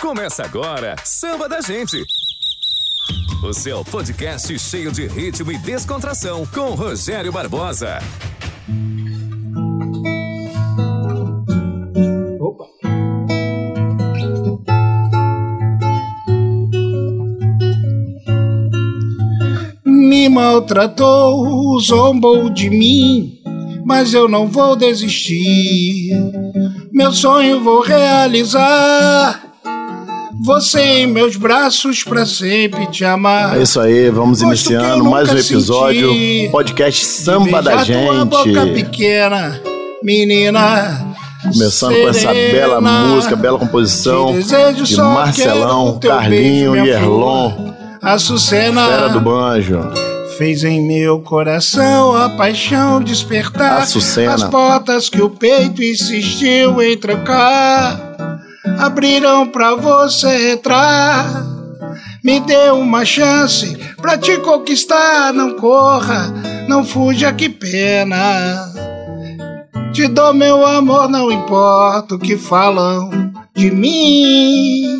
Começa agora, Samba da Gente. O seu podcast cheio de ritmo e descontração com Rogério Barbosa. Opa. Me maltratou, zombou de mim, mas eu não vou desistir. Meu sonho vou realizar. Você em meus braços pra sempre te amar. É isso aí, vamos Gosto iniciando mais um episódio, senti. podcast Samba da Beijar tua boca Gente. pequena, menina. Começando com essa serena. bela música, bela composição de Marcelão, Carlinho beijo, e Erlon, flor. Açucena Fera do Banjo. fez em meu coração a paixão despertar. Açucena. As portas que o peito insistiu em trancar abriram pra você entrar. Me dê uma chance pra te conquistar. Não corra, não fuja, que pena. Te dou meu amor, não importa o que falam de mim.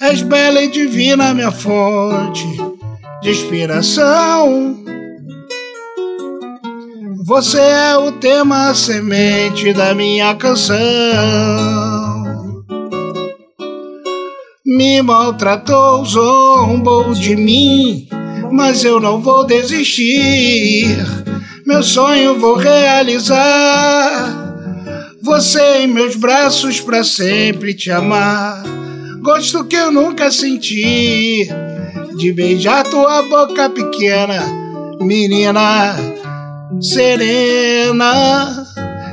És bela e divina, minha fonte de inspiração. Você é o tema, semente da minha canção. Me maltratou, zombou de mim, mas eu não vou desistir. Meu sonho vou realizar. Você em meus braços pra sempre te amar. Gosto que eu nunca senti de beijar tua boca pequena, menina serena.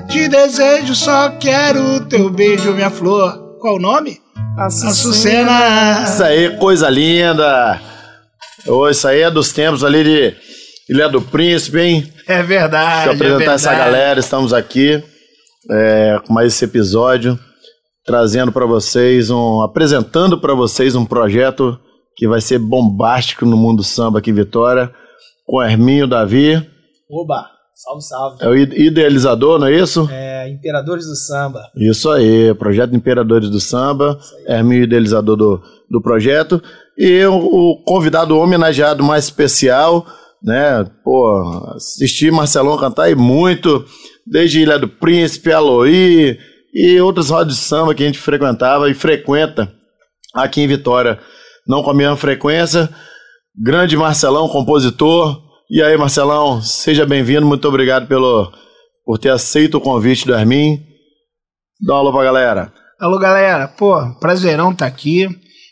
Te desejo, só quero teu beijo, minha flor. Qual o nome? Açucena. Isso aí, coisa linda. Ô, isso aí é dos tempos ali de Ilha do Príncipe, hein? É verdade. Deixa eu apresentar é essa verdade. galera, estamos aqui é, com mais esse episódio, trazendo para vocês um. apresentando para vocês um projeto que vai ser bombástico no mundo samba aqui em Vitória, com Herminho Davi, Oba, salve, salve. é o ide- idealizador, não é isso? É, Imperadores do Samba. Isso aí, projeto Imperadores do Samba, Herminho idealizador do, do projeto, e o, o convidado homenageado mais especial, né? Pô, assisti Marcelão cantar e muito, desde Ilha do Príncipe, Aloí e outras rodas de samba que a gente frequentava e frequenta aqui em Vitória. Não com a mesma frequência. Grande Marcelão, compositor. E aí, Marcelão, seja bem-vindo, muito obrigado pelo, por ter aceito o convite do Hermin. Dá uma alô pra galera. Alô, galera. Pô, prazerão estar aqui.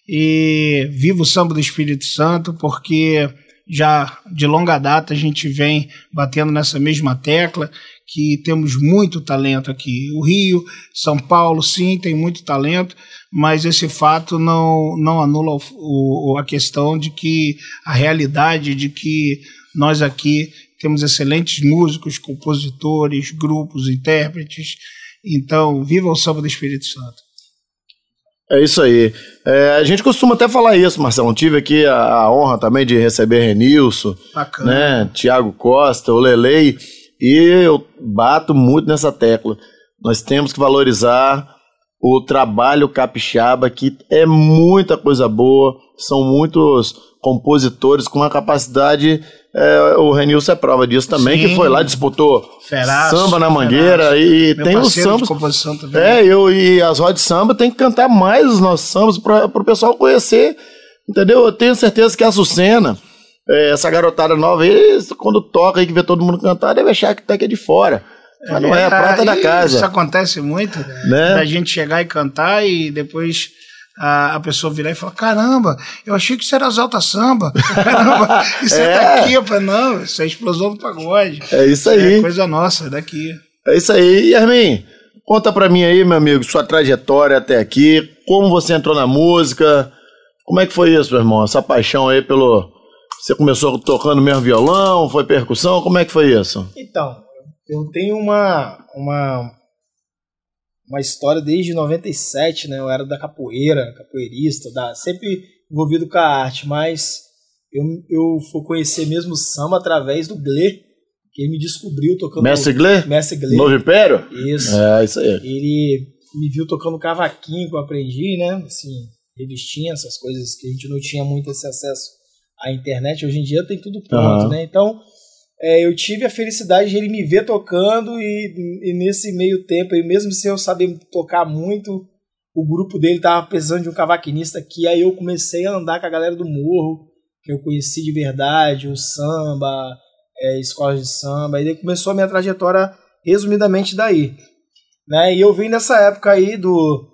E viva o samba do Espírito Santo, porque já de longa data a gente vem batendo nessa mesma tecla que temos muito talento aqui. O Rio, São Paulo, sim, tem muito talento, mas esse fato não, não anula o, o- a questão de que a realidade de que nós aqui temos excelentes músicos, compositores, grupos, intérpretes. Então, viva o samba do Espírito Santo. É isso aí. É, a gente costuma até falar isso, Marcelão. Tive aqui a, a honra também de receber Renilson, Bacana. né? Tiago Costa, o Lelei. E eu bato muito nessa tecla. Nós temos que valorizar o trabalho capixaba, que é muita coisa boa. São muitos compositores com uma capacidade. é, o Renilson é prova disso também, Sim. que foi lá, disputou Feraço, samba na mangueira Feraço. e Meu tem os sambas. composição também. É, eu e as rodas de samba tem que cantar mais os nossos sambas para o pessoal conhecer, entendeu? Eu tenho certeza que a Sucena, é, essa garotada nova aí, quando toca aí que vê todo mundo cantar, deve achar que tá aqui de fora. Mas não é, a prata da Isso casa, acontece muito, né? da gente chegar e cantar e depois a, a pessoa virar e falar: caramba, eu achei que isso era Exalta Samba. Caramba, isso é, É. daqui. Eu falei, não, isso é explosão do pagode. É isso aí, É coisa nossa, é daqui. é isso aí. E Armin, conta pra mim aí, meu amigo, sua trajetória até aqui, como você entrou na música, como é que foi isso, meu irmão? Essa paixão aí pelo... Você começou tocando mesmo violão, foi percussão, como é que foi isso? Então, eu tenho uma, uma, uma história desde 97, né? Eu era da capoeira, capoeirista, da, sempre envolvido com a arte, mas eu, eu fui conhecer mesmo o samba através do Glê, que ele me descobriu tocando. Mestre Glê? Mestre Glê. Novo Império? Isso. É, isso aí. Ele me viu tocando cavaquinho que eu aprendi, né? Assim, revistinha, essas coisas que a gente não tinha muito esse acesso à internet. Hoje em dia tem tudo pronto, Aham. né? Então, é, eu tive a felicidade de ele me ver tocando e, e nesse meio tempo, aí, mesmo sem eu saber tocar muito, o grupo dele tava precisando de um cavaquinista aqui, aí eu comecei a andar com a galera do morro, que eu conheci de verdade, o samba, é, escolas de samba, e começou a minha trajetória resumidamente daí. Né? E eu vim nessa época aí do,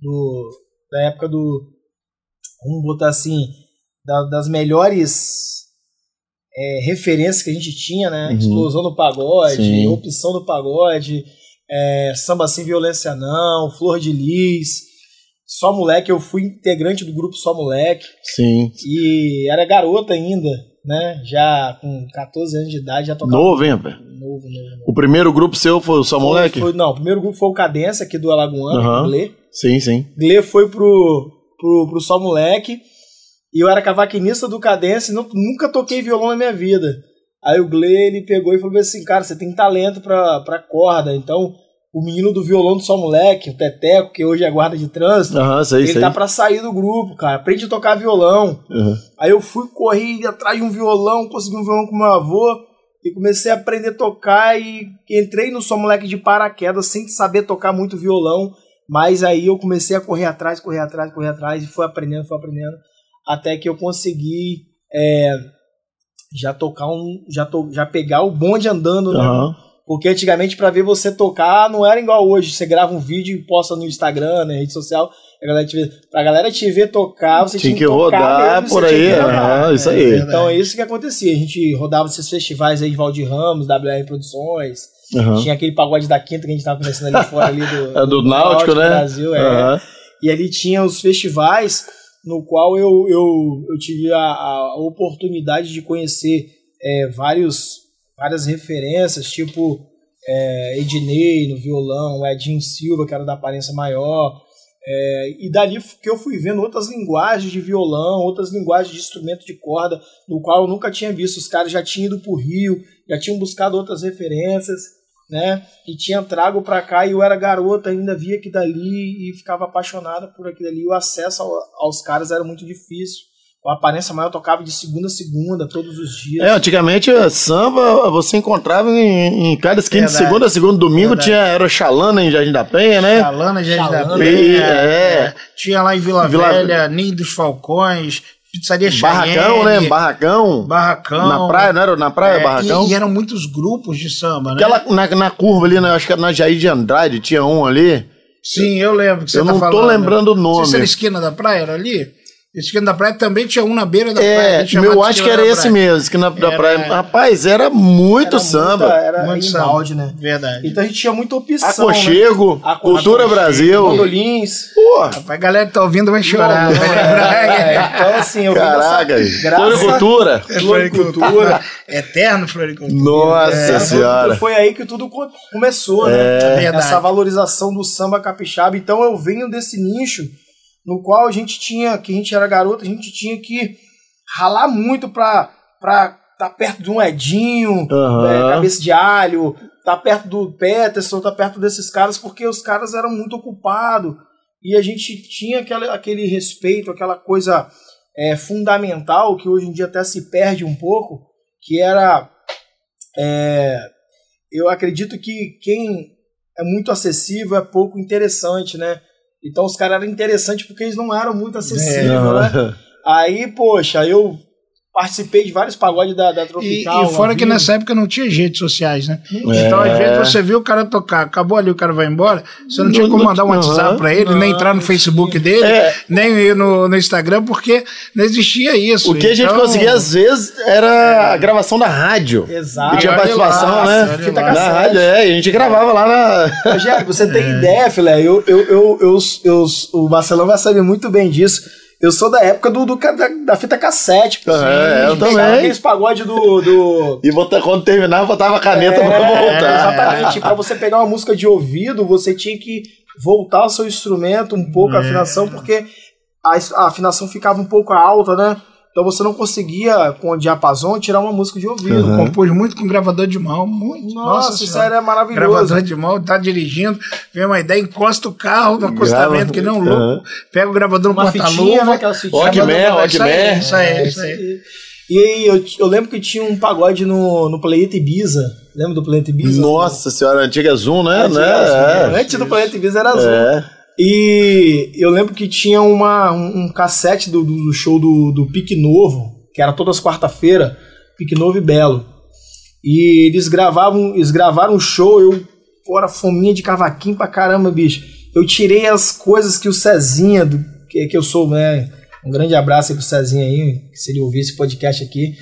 do da época do vamos botar assim da- das melhores é, referências que a gente tinha, né? Uhum. Explosão do pagode, Sim. opção do pagode, é, samba sem violência não, flor de lis, só moleque. Eu fui integrante do grupo Só Moleque Sim. e era garota ainda, né? Já com 14 anos de idade já tocava Novo, hein, rapaz? novo, novo, novo. O primeiro grupo seu foi o Só Moleque? Foi, não, o primeiro grupo foi o Cadência aqui do Alagoano, o Glê. Sim, sim. Glê foi pro, pro, pro Só Moleque. E eu era cavaquinista do Cadência e não- nunca toquei violão na minha vida. Aí o Glê, ele pegou e falou assim, cara, você tem talento pra, pra corda. Então, o menino do violão do Só Moleque, o Teteco, que hoje é guarda de trânsito, Aham, sei, ele sei. tá pra sair do grupo, cara. Aprende a tocar violão. Aham. Aí eu fui correr atrás de um violão, consegui um violão com meu avô e comecei a aprender a tocar e entrei no Só Moleque de paraquedas sem saber tocar muito violão, mas aí eu comecei a correr atrás, correr atrás, correr atrás e fui aprendendo, fui aprendendo até que eu consegui é, já tocar um, já, to, já pegar o bonde andando, né? Aham. Porque antigamente pra ver você tocar não era igual hoje. Você grava um vídeo e posta no Instagram, na rede social. A galera te vê, pra galera te ver tocar, você Tinha tinha, que rodar mesmo, por aí, rodar. aham, isso É, aí. Então é isso que acontecia. A gente rodava esses festivais aí de Valdir Ramos, WR Produções. Aham. Tinha aquele pagode da quinta que a gente tava conversando ali fora ali do, É do Náutico, né? Brasil, é. Aham. E ali tinha os festivais no qual eu, eu, eu tive a, a oportunidade de conhecer é, vários, várias referências, tipo é, Ednei no violão, Edinho Silva, que era da aparência maior. É, e dali que eu fui vendo outras linguagens de violão, outras linguagens de instrumento de corda, no qual eu nunca tinha visto. Os caras já tinham ido pro Rio, já tinham buscado outras referências, né? E tinha trago pra cá e eu era garota, ainda via aquilo dali e ficava apaixonada por aquilo ali. O acesso ao- aos caras era muito difícil. A aparência maior tocava de segunda a segunda, todos os dias. É, antigamente samba você encontrava em, em cada esquina de segunda a segunda domingo, Verdade. tinha era Xalana em Jardim da Penha, né? Chalana, Jardim da Chalana, Penha, é. é. Tinha lá em Vila, Vila- Velha, Ninho dos Falcões, Pizzaria Barracão, né? Cheyenne, Barracão. Barracão. Na praia, não era na praia, É, Barracão? E, e eram muitos grupos de samba, né? Aquela, na, na curva ali, né, acho que era na Jair de Andrade, tinha um ali. Sim, eu lembro que você Eu tá não tô falando. lembrando o nome. se era esquina da praia, era ali? A esquina da praia também tinha um na beira da praia. É, a gente chamava meu de acho que era esse praia. mesmo, esquina da Era- praia. Rapaz, era muito Era samba. muita- era Muito em samba. balde, né? Verdade. Então a gente tinha muita opção. Aconchego, Né? Aconchego, Cultura Brasil. Mandolins. Porra, Rapaz, a galera que tá ouvindo vai chorar. Não, não, vai lembrar. é, então, assim, eu caraca. graça- Floricultura. É Floricultura. Eterno Floricultura. Nossa É, senhora. Foi aí que tudo co- começou, É. né? Verdade. Essa valorização do samba capixaba. Então eu venho desse nicho no qual a gente tinha, que a gente era garoto, a gente tinha que ralar muito pra estar tá perto de um Edinho, Aham. é, cabeça de alho, tá perto do Peterson, tá perto desses caras, porque os caras eram muito ocupados. E a gente tinha aquele, aquele respeito, aquela coisa é, fundamental que hoje em dia até se perde um pouco, que era. é, eu acredito que quem é muito acessível é pouco interessante, né? Então os caras eram interessantes porque eles não eram muito acessíveis, né? Aham. Aí, poxa, eu participei de vários pagodes da, da E, Tropical. e fora ao que vivo. nessa época não tinha redes sociais, né? É. Então, às vezes, você viu o cara tocar, acabou ali, o cara vai embora, você não tinha Não- como mandar um WhatsApp pra ele, nem não, entrar no Facebook dele, É. nem ir no, no Instagram, porque não existia isso. O que a gente Então, conseguia, às vezes, era a gravação da rádio. Exato. Que tinha participação, lá, né? Fita. Na rádio, é, e a gente gravava lá na. Rogério, você É. tem ideia, filé? Eu, eu, eu, eu, eu- o Marcelão vai saber muito bem disso. Eu sou da época do, do da, da fita cassete. pô. É, eu também. Aqueles pagodes do. do... E bota, quando terminava, botava a caneta pra É, voltar. Exatamente. Pra você pegar uma música de ouvido, você tinha que voltar o seu instrumento um pouco, É. a afinação, porque a, a afinação ficava um pouco alta, né? Então você não conseguia, com o diapasão, tirar uma música de ouvido. Uhum. Compôs muito com gravador de mão, muito. Nossa, Nossa isso era maravilhoso. Gravador de mão, tá dirigindo, vem uma ideia, encosta o carro no acostamento, Grava. que não louco, uhum. pega o gravador no porta-luva. Né, Walkman, Walkman. Isso aí, isso aí. E aí, eu, eu, lembro que tinha um pagode no, no Planeta Ibiza. Lembra do Planeta Ibiza? Nossa senhora, antiga Zoom, né? Antiga né? Zoom. É. Antes do Planeta Ibiza era Zoom. É. E eu lembro que tinha uma, um, cassete do, do, show do, do Pique Novo, que era todas quarta-feira, Pique Novo e Belo. E eles gravavam, eles gravaram um show, eu, fora fominha de cavaquinho pra caramba, bicho. Eu tirei as coisas que o Cezinha, do, que, que eu sou, né? Um grande abraço aí pro Cezinha aí, se ele ouvir esse podcast aqui.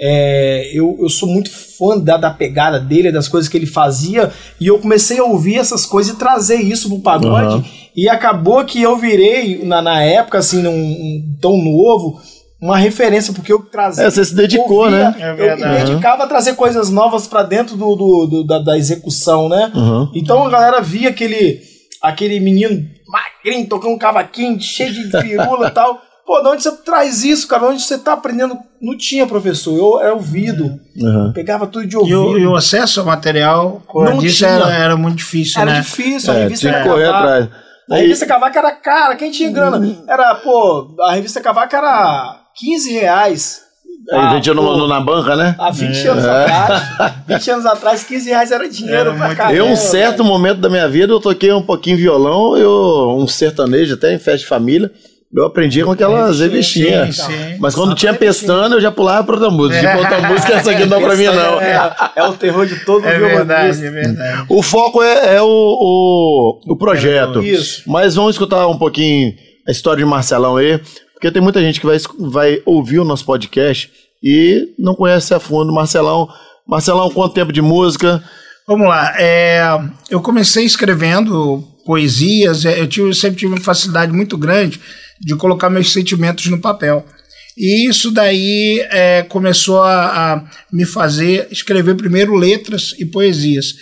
É, eu, eu sou muito fã da, da pegada dele, das coisas que ele fazia, e eu comecei a ouvir essas coisas e trazer isso pro pagode. Uhum. E acabou que eu virei, na, na época, assim, num, um tão novo, uma referência, porque eu trazia. É, você se dedicou, ouvia, né? É eu me dedicava a trazer coisas novas para dentro do, do, do, da, da execução, né? Uhum. Então a galera via aquele, aquele menino magrinho tocando um cavaquinho, cheio de pirula e tal. Pô, de onde você traz isso, cara? De onde você tá aprendendo? Não tinha professor, eu era ouvido. Uhum. Pegava tudo de ouvido. E o, e o acesso ao material, como disse, era, era muito difícil, era né? Era difícil, a é, revista tinha que correr atrás. A revista Cavaca era cara, quem tinha grana? Uhum. Era, pô, a revista Cavaca era 15 reais. Aí ah, vendia no, na banca, né? Há 20 é. anos atrás. 20 anos atrás, 15 reais era dinheiro era pra caramba. Eu, um certo momento da minha vida, eu toquei um pouquinho violão, eu, um sertanejo, até em festa de família. Eu aprendi com aquelas revistinhas. Mas quando tinha pestana, eu já pulava para outra música. É. Tipo, outra música, essa aqui não para mim, não. É, é, o terror de todo é verdade, é verdade. O foco é, é o, o, o, projeto. Isso. Mas vamos escutar um pouquinho a história de Marcelão aí, porque tem muita gente que vai, vai ouvir o nosso podcast e não conhece a fundo Marcelão. Marcelão, quanto tempo de música? Vamos lá. É, eu comecei escrevendo poesias, eu, tive, eu sempre tive uma facilidade muito grande de colocar meus sentimentos no papel. E isso daí é, começou a, a, me fazer escrever primeiro letras e poesias.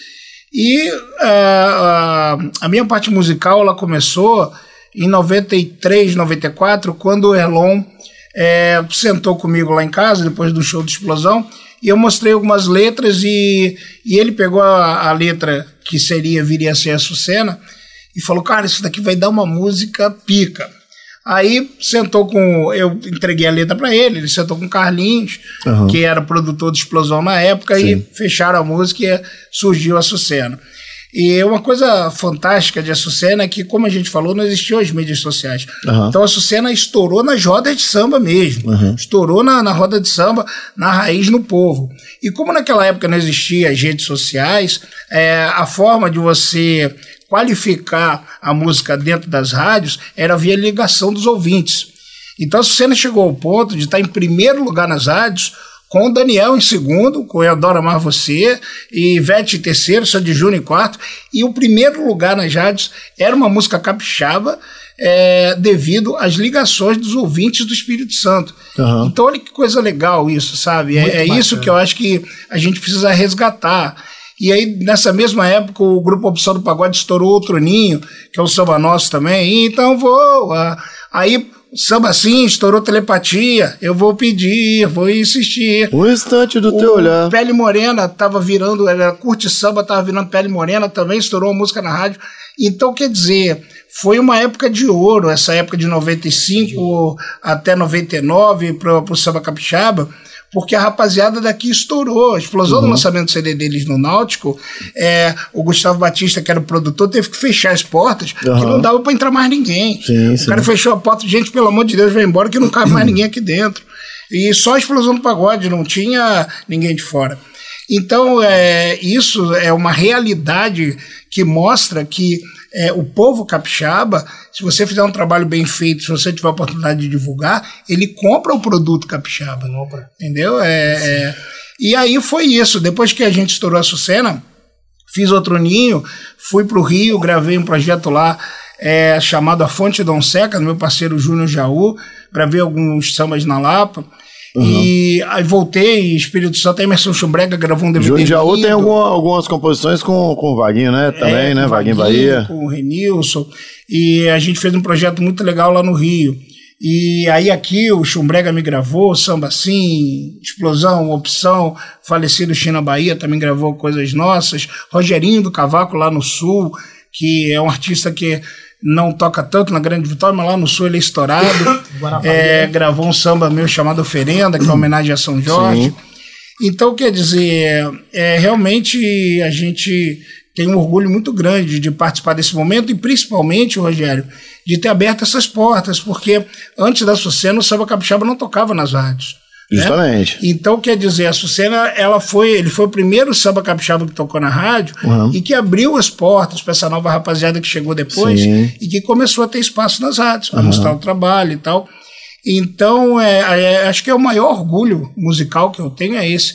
E a, a, minha parte musical ela começou em 93, 94, quando o Erlon é, sentou comigo lá em casa, depois do show de explosão, e eu mostrei algumas letras e, e ele pegou a, a letra que seria, viria a ser a Sucena, e falou, cara, isso daqui vai dar uma música pica. Aí sentou com. Eu entreguei a letra para ele, ele sentou com o Carlinhos, uhum. que era produtor de Explosão na época, Sim. e fecharam a música e surgiu a Sucena. E uma coisa fantástica de Açucena é que, como a gente falou, não existiam as mídias sociais. Uhum. Então a Açucena estourou nas rodas de samba mesmo. Uhum. Estourou na, na roda de samba, na raiz no povo. E como naquela época não existia as redes sociais, é, a forma de você qualificar a música dentro das rádios era via ligação dos ouvintes. Então a Sucena chegou ao ponto de estar em primeiro lugar nas rádios, com o Daniel em segundo, com Eu Adoro Amar Você, e Ivete em terceiro, Sandy Júnior em quarto, e o primeiro lugar nas rádios era uma música capixaba, é, devido às ligações dos ouvintes do Espírito Santo. Uhum. Então, olha que coisa legal isso, sabe? é, é isso que eu acho que a gente precisa resgatar. E aí, nessa mesma época, o grupo Opção do Pagode estourou outro ninho, que é o samba nosso também. Então vou. Aí, samba assim, estourou telepatia. Eu vou pedir, vou insistir. Um instante do o teu olhar. Pele Morena tava virando, era curte samba, tava virando Pele Morena também, estourou a música na rádio. Então, quer dizer, foi uma época de ouro, essa época de 95 até 99 para o samba capixaba porque a rapaziada daqui estourou. A explosão uhum. do lançamento do CD deles no Náutico, é, o Gustavo Batista, que era o produtor, teve que fechar as portas, uhum. que não dava para entrar mais ninguém. Sim, o sim. cara fechou a porta, gente, pelo amor de Deus, vai embora, que não cabe mais ninguém aqui dentro. E só a explosão do pagode, não tinha ninguém de fora. Então, é, isso é uma realidade que mostra que é, o povo capixaba, se você fizer um trabalho bem feito, se você tiver a oportunidade de divulgar, ele compra o produto capixaba. Compra. Entendeu? É, é, e aí foi isso. Depois que a gente estourou a Sucena, fiz outro ninho, fui para o Rio, gravei um projeto lá é, chamado A Fonte Dom Seca, do meu parceiro Júnior Jaú, gravei alguns sambas na Lapa. Uhum. E aí voltei, Espírito Santo, Emerson Chumbrega gravou um DVD. Júnior Jaú tem alguma, algumas composições com, com o Vaguinho, né? Também, é, né? Vaguinho, Bahia. Com o Renilson. E a gente fez um projeto muito legal lá no Rio. E aí aqui o Chumbrega me gravou, Samba Sim, Explosão, Opção, falecido China Bahia também gravou coisas nossas, Rogerinho do Cavaco lá no Sul, que é um artista que não toca tanto na Grande Vitória, mas lá no Sul ele é estourado. é, gravou um samba meu chamado Oferenda, que é uma homenagem a São Jorge. Sim. Então, quer dizer, é, realmente a gente tem um orgulho muito grande de participar desse momento e principalmente, Rogério, de ter aberto essas portas, porque antes da Sucena o samba capixaba não tocava nas rádios. Né? Justamente. Né? Então, quer dizer, a Sucena, ela foi, ele foi o primeiro samba capixaba que tocou na rádio uhum. e que abriu as portas para essa nova rapaziada que chegou depois Sim. e que começou a ter espaço nas rádios, para uhum. mostrar o trabalho e tal. Então, é, é, acho que é o maior orgulho musical que eu tenho é esse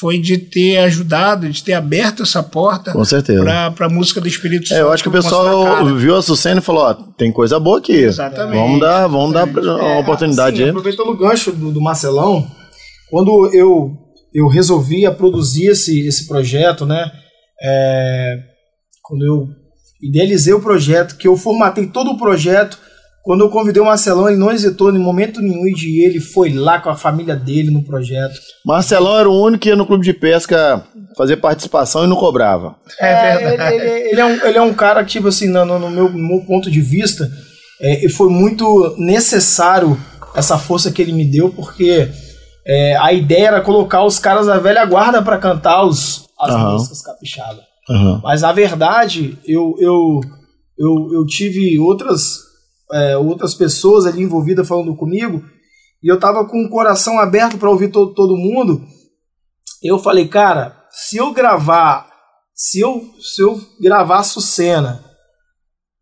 foi de ter ajudado, de ter aberto essa porta para a música do Espírito Santo. É, eu acho que o pessoal viu a Sucene e falou: ó, tem coisa boa aqui. Exatamente. Vamos dar, vamos dar uma é, oportunidade. Assim, aproveitando o gancho do, do, Marcelão, quando eu, eu resolvi produzir esse, esse projeto, né? É, quando eu idealizei o projeto, que eu formatei todo o projeto quando eu convidei o Marcelão, ele não hesitou em momento nenhum e ele foi lá com a família dele no projeto. Marcelão era o único que ia no clube de pesca fazer participação e não cobrava. É, verdade. Ele, ele, ele, é um, ele é um cara que, tipo assim, no, no, meu, no meu, ponto de vista, é, foi muito necessário essa força que ele me deu, porque é, a ideia era colocar os caras da velha guarda para cantar os, as uhum. músicas capixabas. Uhum. Mas, na verdade, eu, eu, eu, eu tive outras é, outras pessoas ali envolvidas falando comigo, e eu tava com o coração aberto para ouvir todo, todo mundo. Eu falei, cara, se eu gravar, se eu, se eu gravar Sucena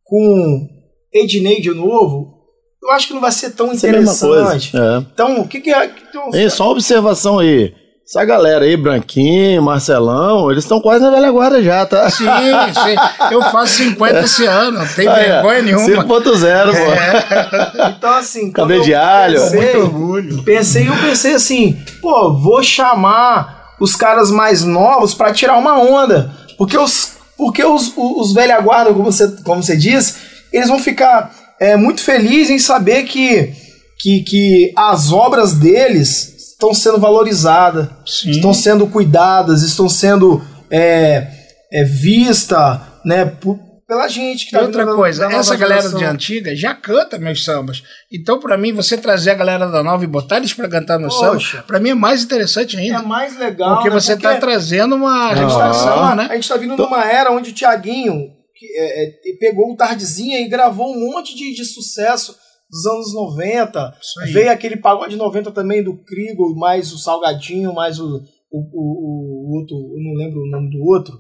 com Ednei de novo, eu acho que não vai ser tão interessante. É. Então, o que, que é. Então, é só uma observação aí. Essa galera aí, Branquinho, Marcelão, eles estão quase na velha guarda já, tá? Sim, sim. Eu faço 50 esse ano, não tem ah, vergonha é. nenhuma. 5.0, pô. É. Então, assim. Cabelo de alho. Pensei, Muito orgulho. Pensei, eu pensei assim, pô, vou chamar os caras mais novos para tirar uma onda. Porque os, porque os, os, os velha guarda, como você, como você disse, eles vão ficar é, muito felizes em saber que, que, que as obras deles estão sendo valorizadas, Sim. estão sendo cuidadas, estão sendo é, é, vista, né, por, pela gente que tá outra coisa, essa galera geração. de antiga já canta meus sambas. Então, para mim, você trazer a galera da nova e botar eles para cantar meus sambas, para mim é mais interessante ainda. É mais legal, porque né? você está trazendo uma registração, ah. né? A gente está vindo numa era onde o Tiaguinho é, é, pegou um tardezinha e gravou um monte de, de sucesso dos anos 90. Veio aquele pagode 90 também do Krigo, mais o Salgadinho, mais o, o, o, o, outro, eu não lembro o nome do outro.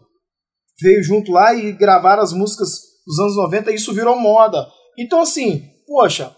Veio junto lá e gravaram as músicas dos anos 90 e isso virou moda. Então, assim, poxa,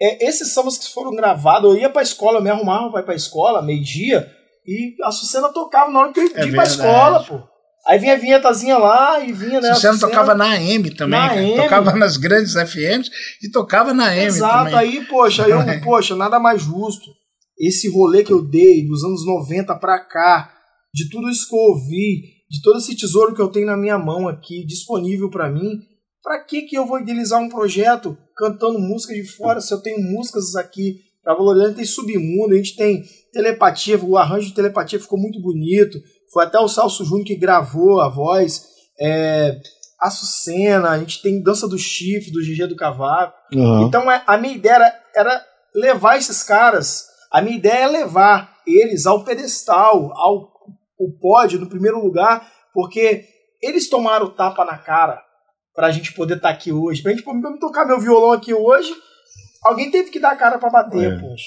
é, esses sambas que foram gravados, eu ia pra escola, eu me arrumava pra ir pra escola, meio-dia, e a Sucena tocava na hora que eu ia é pra escola, pô. Aí vinha a vinhetazinha lá e vinha, né? Não tocava na AM também, na AM. tocava nas grandes FMs e tocava na AM Exato, também. aí, poxa, eu, poxa, nada mais justo. Esse rolê que eu dei dos anos 90 pra cá, de tudo isso que eu ouvi, de todo esse tesouro que eu tenho na minha mão aqui, disponível para mim, para que que eu vou idealizar um projeto cantando música de fora se eu tenho músicas aqui para valorizar? A gente tem submundo, a gente tem telepatia, o arranjo de telepatia ficou muito bonito, foi até o Salso Júnior que gravou a voz. É, Açucena, a gente tem Dança do Chifre, do GG do Cavaco. Uhum. Então é, a minha ideia era, era levar esses caras, a minha ideia é levar eles ao pedestal, ao o pódio no primeiro lugar, porque eles tomaram o tapa na cara pra gente poder estar tá aqui hoje. Pra gente poder tocar meu violão aqui hoje, Alguém teve que dar a cara pra bater, é. poxa.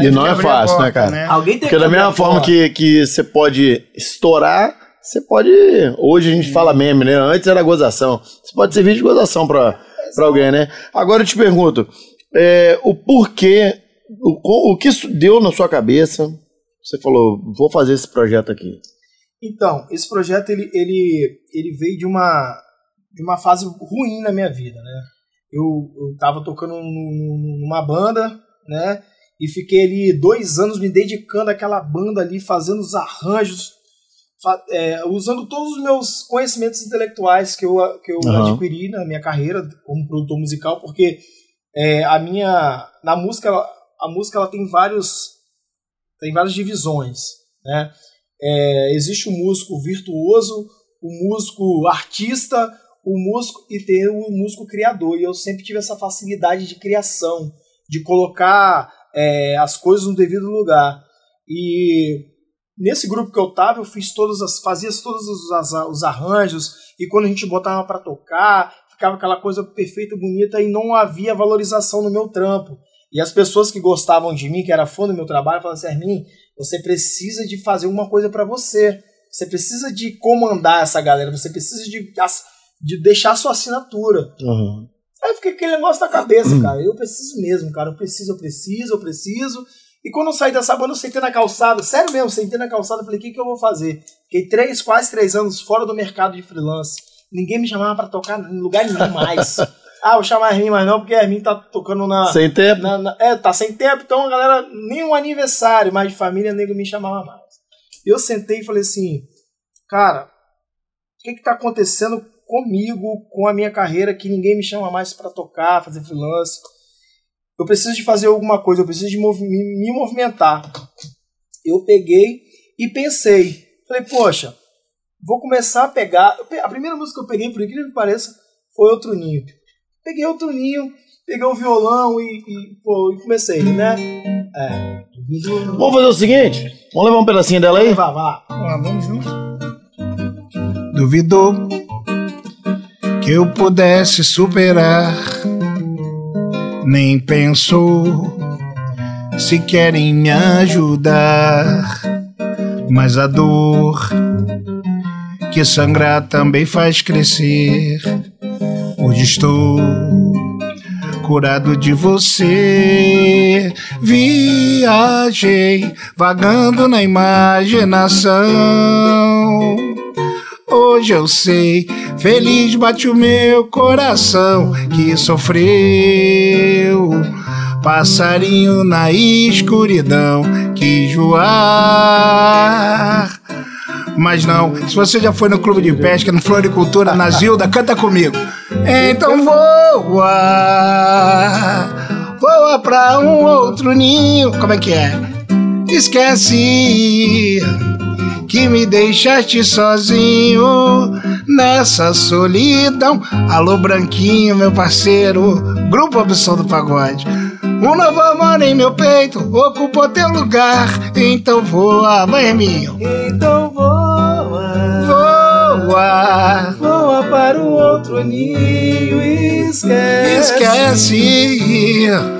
É. E não é fácil, né, cara? Né? Alguém teve Porque da mesma forma que, que você pode estourar, você pode. Hoje a gente fala meme, né? Antes era gozação. Você pode servir de gozação pra, pra alguém, né? Agora eu te pergunto: é, o porquê, o, o que deu na sua cabeça? Você falou, vou fazer esse projeto aqui. Então, esse projeto ele, ele, ele veio de uma, de uma fase ruim na minha vida, né? Eu, eu tava tocando numa banda, né? E fiquei ali dois anos me dedicando àquela banda ali, fazendo os arranjos, é, usando todos os meus conhecimentos intelectuais que eu, que eu uhum. adquiri na minha carreira como produtor musical, porque é, a minha. Na música, a música ela tem vários. Tem várias divisões. Né? É, existe o músico virtuoso, o músico artista, o músico e tem o músico criador. E eu sempre tive essa facilidade de criação, de colocar é, as coisas no devido lugar. E nesse grupo que eu tava, eu fiz todas as, fazia todos os, os arranjos e quando a gente botava para tocar, ficava aquela coisa perfeita, bonita e não havia valorização no meu trampo. E as pessoas que gostavam de mim, que era fã do meu trabalho, falavam assim: Armin, você precisa de fazer uma coisa para você. Você precisa de comandar essa galera, você precisa de, de deixar sua assinatura. Uhum. Aí fiquei aquele negócio na cabeça, cara. Eu preciso mesmo, cara. Eu preciso, eu preciso, eu preciso. E quando eu saí dessa banda, eu sentei na calçada, sério mesmo, sentei na calçada falei, o que, que eu vou fazer? Fiquei três, quase três anos fora do mercado de freelance. Ninguém me chamava para tocar em lugar nenhum mais. ah, vou chamar a Hermin, mas não, porque a Hermin tá tocando na. Sem tempo? Na, na, é, tá sem tempo, então a galera, nem um aniversário mais de família, nego me chamava mais. Eu sentei e falei assim, cara, o que que tá acontecendo comigo, com a minha carreira, que ninguém me chama mais para tocar, fazer freelance? eu preciso de fazer alguma coisa, eu preciso de mov me, me movimentar. Eu peguei e pensei, falei, poxa, vou começar a pegar. A primeira música que eu peguei, por incrível que pareça, foi Outro Ninho. Peguei Outro Ninho, peguei o violão e, e, pô, e comecei, né? É. Vamos fazer o seguinte: vamos levar um pedacinho dela aí? Vá, vá. Vamos juntos. Duvidou que eu pudesse superar nem pensou se querem me ajudar. Mas a dor que sangrar também faz crescer. Hoje estou curado de você. Viajei vagando na imaginação. Hoje eu sei Feliz bate o meu coração que sofreu. Passarinho na escuridão quis voar. Mas não, se você já foi no clube de pesca, no Floricultura, na Zilda, canta comigo. Então voa, voa pra um outro ninho. Como é que é? Esquece que me deixaste sozinho nessa solidão. Alô, Branquinho, meu parceiro, Grupo Opção do Pagode. Um novo amor em meu peito ocupou teu lugar. Então voa, vai, Herminho. Então voa. Voa. Voa para o outro ninho esquece. Esquece.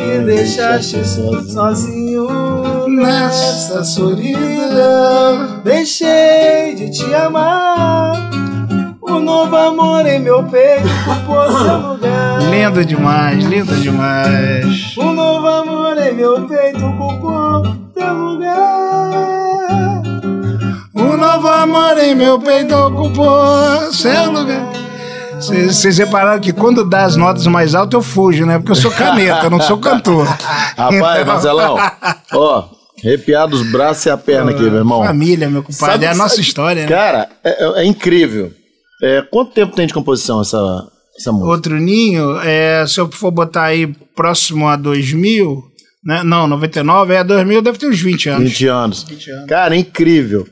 Me deixaste sozinho nessa solidão. Deixei de te amar. O novo amor em meu peito ocupou seu lugar. Lindo demais, lindo demais. O novo amor em meu peito ocupou seu lugar. O novo amor em meu peito ocupou seu lugar. Vocês repararam que quando dá as notas mais altas eu fujo, né? Porque eu sou caneta, eu não sou cantor. Rapaz, então... Marcelão, ó, arrepiado os braços e a perna aqui, meu irmão. Família, meu compadre, sabe, é a nossa sabe, história, né? Cara, é, é, é incrível. É, quanto tempo tem de composição essa, essa música? Outro Ninho, é, se eu for botar aí próximo a 2000, né? Não, 99, é 2000, deve ter uns 20 anos. 20 anos. 20 anos. Cara, é incrível.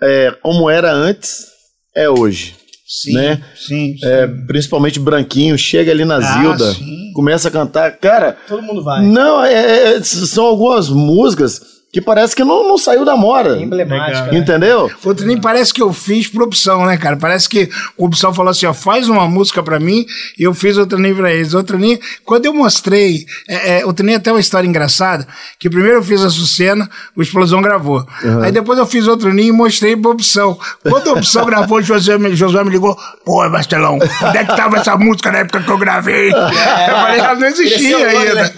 É, como era antes, é hoje. Sim, né? sim, sim. É, principalmente branquinho, chega ali na ah, Zilda, sim. começa a cantar. Cara. Todo mundo vai. Não, é, é são algumas músicas que parece que não, não saiu da mora. Emblemática. Né? Entendeu? Outro nem parece que eu fiz por opção, né, cara? Parece que o opção falou assim: ó, faz uma música pra mim e eu fiz outro nem pra eles. Outro nem. Quando eu mostrei, é, é, outro nem até uma história engraçada, que primeiro eu fiz a Sucena, o Explosão gravou. Uhum. Aí depois eu fiz outro nem e mostrei pra opção. Quando a opção gravou, o José, José me ligou: pô, Bastelão, onde é que tava essa música na época que eu gravei? É, eu falei: ela não existia ainda. Né?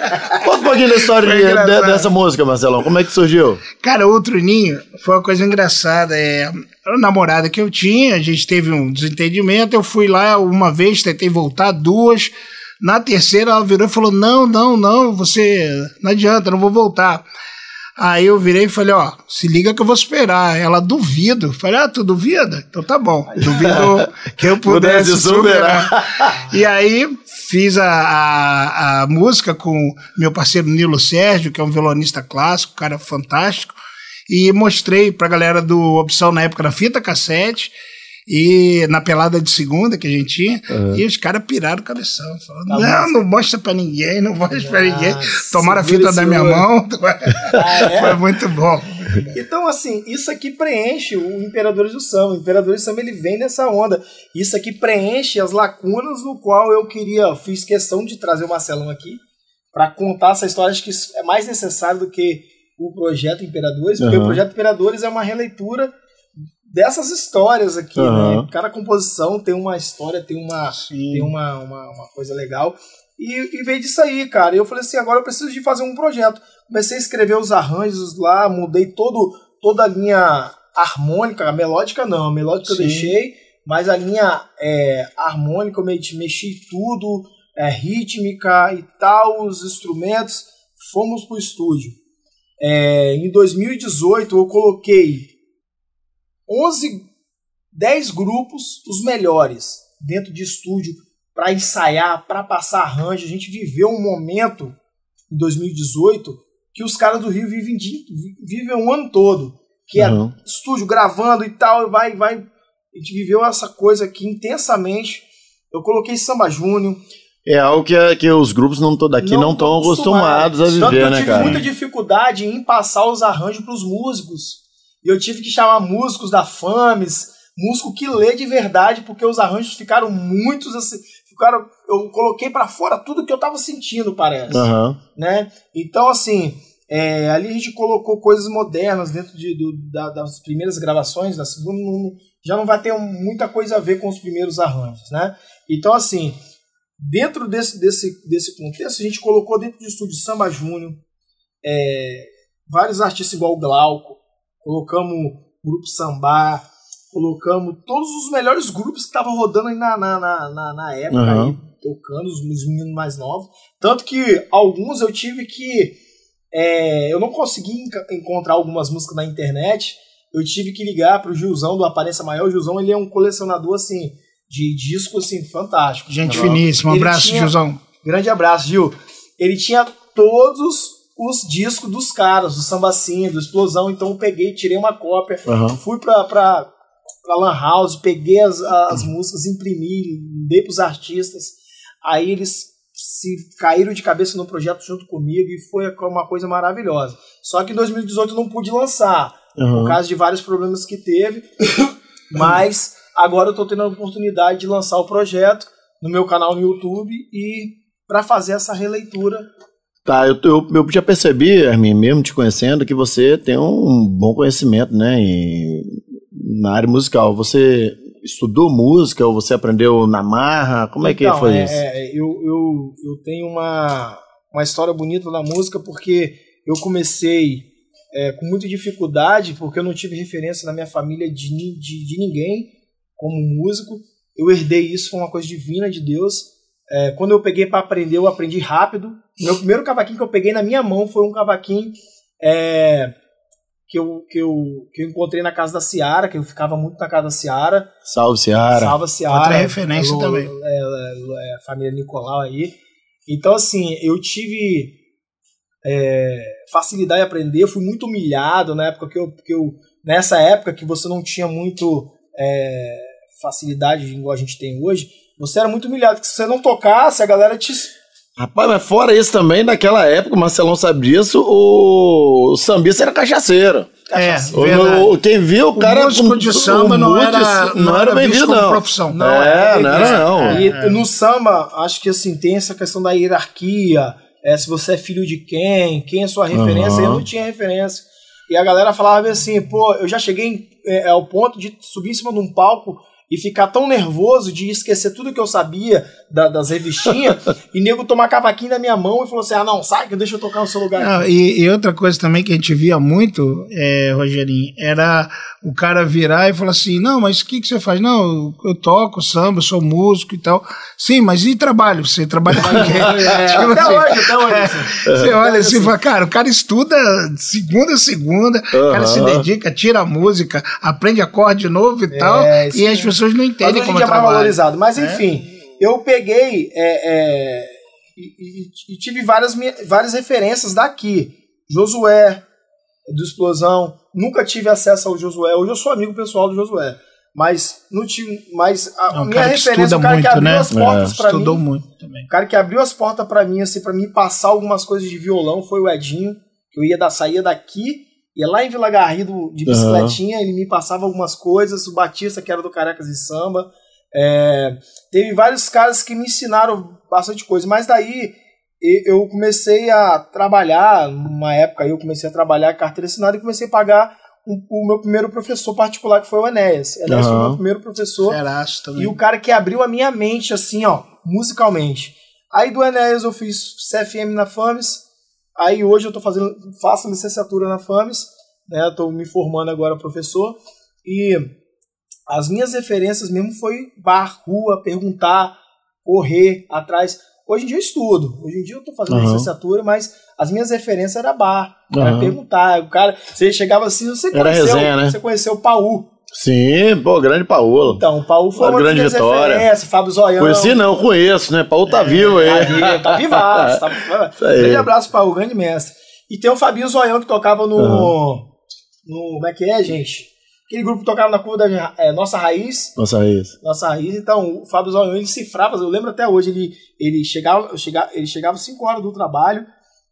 Conta um pouquinho da história de, dessa música, Marcelão. Como é que surgiu? Surgiu? Cara, outro ninho foi uma coisa engraçada. É, a namorada que eu tinha, a gente teve um desentendimento. Eu fui lá uma vez, tentei voltar duas. Na terceira, ela virou e falou: Não, não, não, você não adianta, não vou voltar. Aí eu virei e falei, ó, se liga que eu vou esperar. Ela duvido. Falei, ah, tu duvida? Então tá bom. Duvido que eu pudesse superar. e aí fiz a, a, a, música com meu parceiro Nilo Sérgio, que é um violonista clássico, cara fantástico, e mostrei pra galera do Opção na época da fita cassete e na pelada de segunda que a gente tinha, uhum. e os caras piraram o cabeção, falando, tá não, não mostra pra ninguém, não mostra Nossa, pra ninguém. Tomaram a fita da minha mão. Ah, é? Foi muito bom. Então, assim, isso aqui preenche o Imperadores do Samba. O Imperadores do Samba ele vem nessa onda. Isso aqui preenche as lacunas no qual eu queria, fiz questão de trazer o Marcelão aqui para contar essa história. Acho que é mais necessário do que o projeto Imperadores, porque uhum. o projeto Imperadores é uma releitura dessas histórias aqui, uhum. né? Cada composição tem uma história, tem uma, tem uma, uma, uma, coisa legal. E, e veio disso aí, cara. E eu falei assim, agora eu preciso de fazer um projeto. Comecei a escrever os arranjos lá, mudei todo, toda a linha harmônica, a melódica não, a melódica Sim. eu deixei, mas a linha é, harmônica eu mexi tudo, é, rítmica e tal, os instrumentos, fomos pro estúdio. É, em 2018 eu coloquei 11, 10 grupos, os melhores, dentro de estúdio, para ensaiar, para passar arranjo. A gente viveu um momento, em 2018, que os caras do Rio vivem, vivem um ano todo. Que é uhum. estúdio gravando e tal, e vai, vai. A gente viveu essa coisa aqui intensamente. Eu coloquei Samba Júnior. É algo que, que os grupos não tô daqui não estão acostumados a viver, né, cara? Eu tive muita dificuldade em passar os arranjos para os músicos. E eu tive que chamar músicos da FAMES, músico que lê de verdade, porque os arranjos ficaram muitos assim. Ficaram, eu coloquei para fora tudo que eu tava sentindo, parece. Uhum. Né? Então, assim, é, ali a gente colocou coisas modernas dentro de, do, da, das primeiras gravações, da segunda já não vai ter muita coisa a ver com os primeiros arranjos, né? Então, assim, dentro desse, desse, desse contexto, a gente colocou dentro do estúdio Samba Júnior é, vários artistas igual o Glauco, colocamos o grupo Sambá, colocamos todos os melhores grupos que estavam rodando aí na, na, na, na época, uhum. aí, tocando, os, os meninos mais novos. Tanto que alguns eu tive que. É, eu não consegui encontrar algumas músicas na internet. Eu tive que ligar pro Gilzão do Aparência Maior. O Gilzão ele é um colecionador assim de disco assim fantástico. Gente finíssima, um abraço, tinha, Gilzão. Grande abraço, Gil. Ele tinha todos os discos dos caras, do Sambacinho, do Explosão. Então eu peguei, tirei uma cópia, uhum. fui pra, pra, pra Lan House, peguei as, as músicas, imprimi, dei pros artistas. Aí eles se caíram de cabeça no projeto junto comigo e foi uma coisa maravilhosa. Só que em 2018 eu não pude lançar, uhum. por causa de vários problemas que teve. Mas agora eu tô tendo a oportunidade de lançar o projeto no meu canal no YouTube e para fazer essa releitura Tá, eu, eu, eu já percebi, Armin, mesmo te conhecendo, que você tem um bom conhecimento, né, em, na área musical. Você estudou música ou você aprendeu na marra? Como é que então, foi é, isso? É, eu, eu, eu tenho uma, uma história bonita da música porque eu comecei é, com muita dificuldade, porque eu não tive referência na minha família de, de, de ninguém como músico. Eu herdei isso, foi uma coisa divina de Deus. É, quando eu peguei para aprender, eu aprendi rápido. Meu primeiro cavaquinho que eu peguei na minha mão foi um cavaquinho é, que, eu, que, eu, que eu encontrei na casa da Ciara, que eu ficava muito na casa da Ciara. Salve, Ciara. Salve, Ciara. Outra referência também. É, é, é, a família Nicolau aí. Então, assim, eu tive é, facilidade de aprender, eu fui muito humilhado na época que eu, que eu nessa época que você não tinha muito é, facilidade igual a gente tem hoje, você era muito humilhado, que se você não tocasse, a galera te. Rapaz, mas fora isso também, naquela época, o Marcelão sabe disso, o, o sambista era cachaceiro. É, o, quem viu o cara. O músico de samba não, era, não, era bem visto, não. profissão. Não, é, não era, não. E é. no samba, acho que assim, tem essa questão da hierarquia. É, se você é filho de quem, quem é sua referência, uhum. eu não tinha referência. E a galera falava assim, pô, eu já cheguei é, ao ponto de subir em cima de um palco e ficar tão nervoso de esquecer tudo que eu sabia da, das revistinhas e nego tomar cavaquinho na minha mão e falou assim: ah, não, sai que deixa eu tocar no seu lugar. Não, e, e, outra coisa também que a gente via muito, é, Rogerinho, era o cara virar e falar assim: não, mas o que, que você faz? Não, eu toco samba, sou músico e tal. Sim, mas e trabalho? Você trabalha com quem? é, tipo até assim, hoje, até hoje. É. Você olha assim e fala: cara, o cara estuda segunda a segunda, uhum. o cara se dedica, tira a música, aprende acorde novo e é, tal, e as pessoas não entendem como é, é valorizado. Mas é. enfim, eu peguei é, é, e, e- e tive várias, várias referências daqui. Josué, do Explosão. Nunca tive acesso ao Josué. Hoje eu sou amigo pessoal do Josué. Mas não tive. Mas a É um minha que referência, o cara que muito, abriu né? as portas É. pra Estudou mim. muito também. O cara que abriu as portas pra mim, assim, para mim passar algumas coisas de violão foi o Edinho. Que eu ia da, saía daqui, ia lá em Vila Garrido de bicicletinha, ele me passava algumas coisas. O Batista, que era do Carecas e Samba. É, teve vários caras que me ensinaram bastante coisa, mas daí eu comecei a trabalhar, numa época aí eu comecei a trabalhar carteira assinada e comecei a pagar um- o meu primeiro professor particular, que foi o Enéas. Enéas foi o meu primeiro professor. E o cara que abriu a minha mente, assim, ó, musicalmente. Aí do Enéas eu fiz CFM na FAMES. Aí hoje eu tô fazendo, faço licenciatura na FAMES, né? Tô me formando agora professor. E as minhas referências mesmo foi bar, rua, perguntar, correr atrás. Hoje em dia eu estudo. Hoje em dia eu tô fazendo Aham. licenciatura, mas as minhas referências era bar. Era Aham. perguntar. O cara, você chegava assim, você Era conheceu, resenha, né? você conheceu o Paú. Sim, pô, grande Paola. Então, o Paú foi Uma uma grande vitória. Fábio Zoião. Conheci não, conheço, né? Paulo tá vivo aí. Tá, vivo, tá vivaço. Tá. Grande abraço para o grande mestre. E tem o Fabinho Zoião que tocava no. Aham. no como é que é, gente? Aquele grupo que tocava na curva da é, Nossa Raiz. Nossa, isso. Nossa Raiz. Então, o Fábio Zoião, ele cifrava, eu lembro até hoje, ele, ele chegava, chegava, ele chegava 5 horas do trabalho.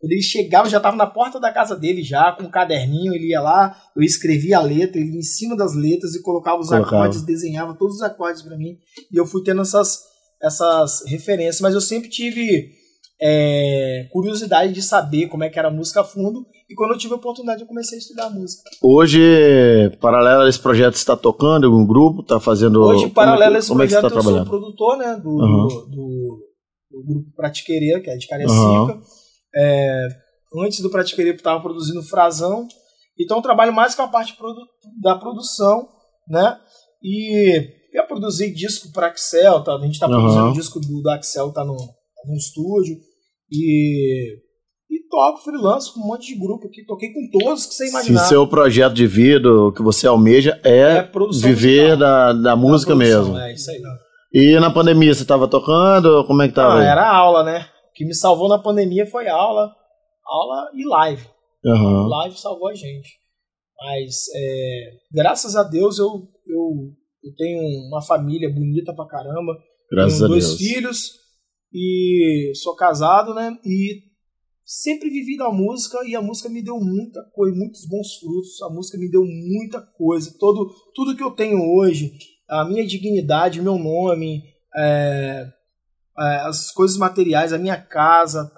Quando ele chegava, eu já estava na porta da casa dele já, com um caderninho, ele ia lá, eu escrevia a letra, ele em cima das letras e colocava os Colocava. acordes, desenhava todos os acordes para mim. E eu fui tendo essas, essas referências, mas eu sempre tive é, curiosidade de saber como é que era a música a fundo. E quando eu tive a oportunidade, eu comecei a estudar música. Hoje, paralelo a esse projeto, você está tocando em algum grupo? Tá fazendo. Hoje, como paralelo a é esse como é que você projeto, tá eu sou produtor né, do, Aham. do, do grupo Pratiqueria, que é de Cariacica. Aham. É, antes do Pratiqueria, eu estava produzindo Frazão. Então, eu trabalho mais com a parte produ- da produção, né? E eu produzi disco para Axel, tá? a gente está produzindo o disco do, do Axel, tá no, tá no estúdio. E, e toco freelance com um monte de grupo aqui. Toquei com todos que você Se imaginar. seu projeto de vida, o que você almeja, é, É viver da, da música produção, mesmo. É isso aí. E na pandemia, você estava tocando? Como é que tava? Ah, aí? era aula, né? O que me salvou na pandemia foi aula, aula e live. Aham. Live salvou a gente. Mas, é, graças a Deus, eu, eu, eu tenho uma família bonita pra caramba. Graças tenho a dois Deus. filhos e sou casado, né? E sempre vivi da música e a música me deu muita coisa, muitos bons frutos. A música me deu muita coisa. Todo, tudo que eu tenho hoje, a minha dignidade, o meu nome, é, as coisas materiais, a minha casa,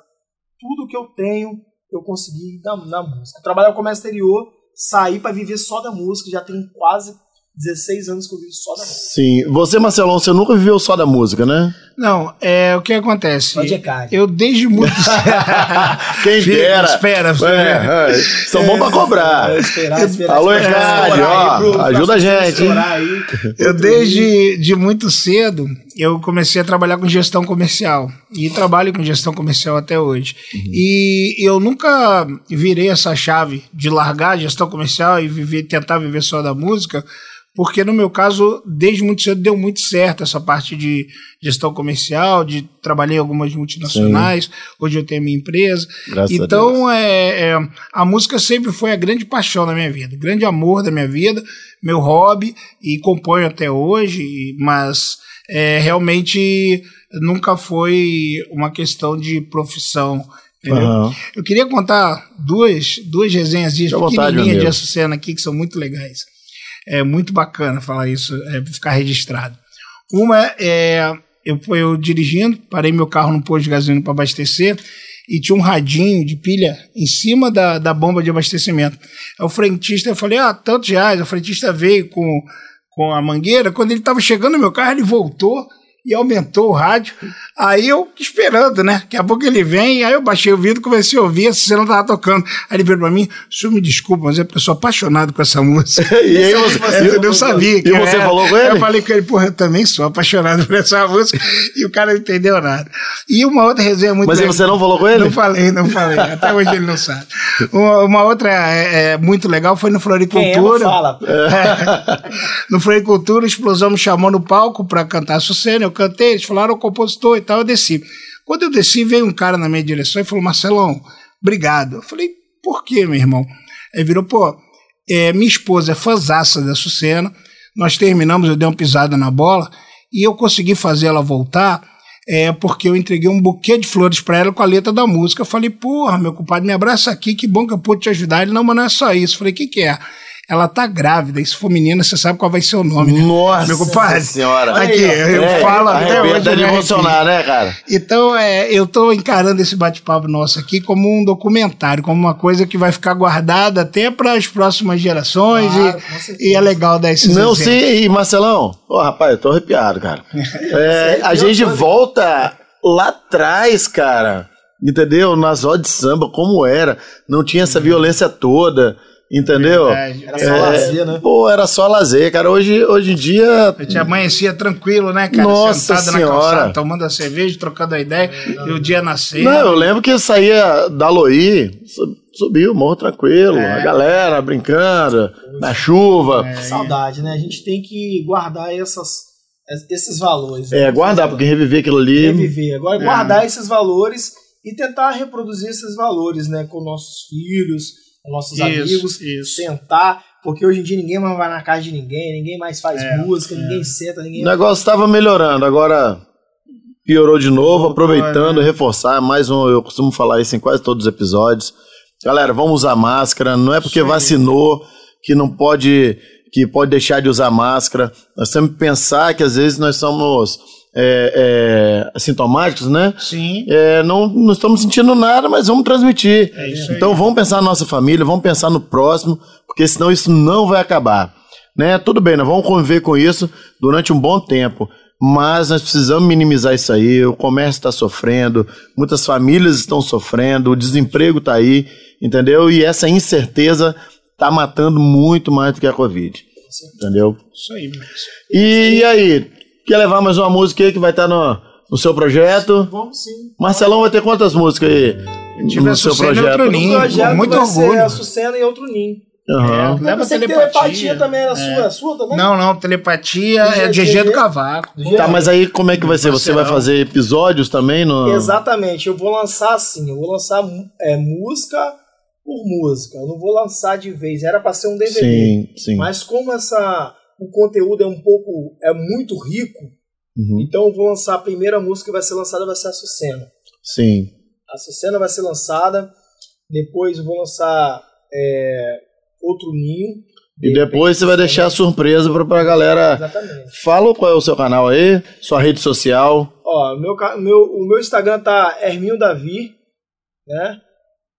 tudo que eu tenho, eu consegui na, na música. Eu trabalhava com o comércio exterior, saí para viver só da música, já tem quase 16 anos que eu vivo só da música. Sim. Você, Marcelão, você nunca viveu só da música, né? Não, é o que acontece. Só de cara. Eu desde muito. Quem Fica, dera. Espera, espera. É, é, são bons pra cobrar. É, esperar, esperar, Alô, estourar ó, ajuda a gente, aí. Eu desde de muito cedo eu comecei a trabalhar com gestão comercial e trabalho com gestão comercial até hoje. E eu nunca virei essa chave de largar a gestão comercial e viver, tentar viver só da música, porque no meu caso, desde muito cedo deu muito certo essa parte de gestão comercial, de trabalhei em algumas multinacionais, hoje eu tenho minha empresa. Graças a Deus. então, é, é, a música sempre foi a grande paixão da minha vida, grande amor da minha vida, meu hobby, e componho até hoje, mas é, realmente nunca foi uma questão de profissão. Aham. Eu queria contar duas, duas resenhas pequenininhas dessa cena aqui que são muito legais. É muito bacana falar isso, é, ficar registrado. Uma é, eu, eu dirigindo, parei meu carro no posto de gasolina para abastecer e tinha um radinho de pilha em cima da, da bomba de abastecimento. O frentista, eu falei, ah, tantos reais. O frentista veio com, com a mangueira. Quando ele estava chegando no meu carro, ele voltou e aumentou o rádio. Aí eu esperando, né? Daqui a pouco ele vem, aí eu baixei o vidro, comecei a ouvir, essa cena tava tocando. Aí ele veio pra mim, o senhor me desculpa, mas é porque eu sou apaixonado com essa música. E aí você, Eu não sabia. que E você era. falou com ele? Eu falei com ele, porra, eu também sou apaixonado por essa música. e o cara não entendeu nada. E uma outra resenha muito Mas e legal- você não falou com ele? Não falei, não falei. Até hoje ele não sabe. Uma, uma outra é, é, muito legal foi no Floricultura. Quem ama fala. É, no Floricultura, a explosão me chamou no palco para cantar a Sucena. Eu cantei, eles falaram o compositor e tal, eu desci. Quando eu desci, veio um cara na minha direção e falou: Marcelão, obrigado. Eu falei: por quê, meu irmão? Aí virou, pô, é, minha esposa é fãzaça da Sucena. Nós terminamos, eu dei uma pisada na bola e eu consegui fazer ela voltar é porque eu entreguei um buquê de flores para ela com a letra da música. Eu falei, porra, meu compadre, me abraça aqui, que bom que eu pude te ajudar. Ele, não, mas não é só isso. Eu falei, o que, que é? Ela tá grávida, e se for menina, você sabe qual vai ser o nome, né? Nossa Meu compadre, senhora. Aqui, eu é, falo até hoje. de emocionar, né, cara? Então, é, eu tô encarando esse bate-papo nosso aqui como um documentário, como uma coisa que vai ficar guardada até para as próximas gerações claro, e, e, é legal dar esse Não, sim, e Marcelão, ô oh, rapaz, eu tô arrepiado, cara. é, a gente volta lá atrás, cara, entendeu? Nas rodas de samba, como era, não tinha essa uhum. violência toda. Entendeu? Verdade. Era só é, lazer, né? Pô, era só lazer, cara. Hoje, hoje em dia. A gente amanhecia tranquilo, né, cara? Nossa Sentado senhora. na calçada, tomando a cerveja, trocando a ideia, é, e o dia nascer. Não, eu lembro que eu saía da Loí, subiu o morro tranquilo, é. a galera brincando, na chuva. É. Saudade, né? A gente tem que guardar essas, esses valores. Né? É, guardar, porque reviver aquilo ali. Reviver. Agora, é. guardar esses valores e tentar reproduzir esses valores, né, com nossos filhos com nossos isso, amigos, isso. sentar, porque hoje em dia ninguém mais vai na casa de ninguém, ninguém mais faz é, música, é. ninguém senta, ninguém. O negócio estava melhorando, agora piorou de novo, aproveitando, é. reforçar, mais um, eu costumo falar isso em quase todos os episódios. Galera, vamos usar máscara, não é porque Sim. vacinou que não pode que pode deixar de usar máscara. Nós temos que pensar que às vezes nós somos é, é, sintomáticos, né? Sim. É, não, não estamos sentindo nada, mas vamos transmitir. É isso aí. Então vamos pensar na nossa família, vamos pensar no próximo, porque senão isso não vai acabar. Né? Tudo bem, nós vamos conviver com isso durante um bom tempo. Mas nós precisamos minimizar isso aí. O comércio está sofrendo, muitas famílias estão sofrendo, o desemprego está aí, entendeu? E essa incerteza está matando muito mais do que a Covid. Entendeu? Isso aí, E, e aí, Quer levar mais uma música aí que vai estar no, no seu projeto? Vamos sim. Marcelão vai ter quantas músicas aí no seu projeto? No projeto muito orgulho. A Sucena e outro ninho. Uhum. É, leva telepatia. telepatia também era é. sua, é sua também? Não, não, telepatia é GG do Cavaco. Tá, mas aí como é que vai ser? Você vai fazer episódios também? No... Exatamente, eu vou lançar assim, eu vou lançar é, música por música, eu não vou lançar de vez, era para ser um DVD. Sim, sim. Mas como essa o conteúdo é um pouco, é muito rico, uhum. então eu vou lançar a primeira música que vai ser lançada vai ser a Sucena. Sim. A Sucena vai ser lançada, depois eu vou lançar é, Outro Ninho. De e depois você vai deixar a surpresa pra, pra galera. Exatamente. Fala qual é o seu canal aí, sua rede social. Ó, meu, meu, o meu Instagram tá Herminho Davi, né?